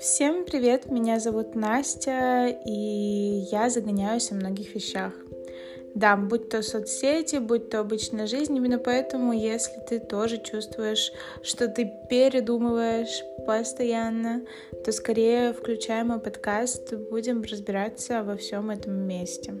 Всем привет, меня зовут Настя, и я загоняюсь о многих вещах. Да, будь то соцсети, будь то обычная жизнь, именно поэтому, если ты тоже чувствуешь, что ты передумываешь постоянно, то скорее включай мой подкаст, будем разбираться во всем этом месте.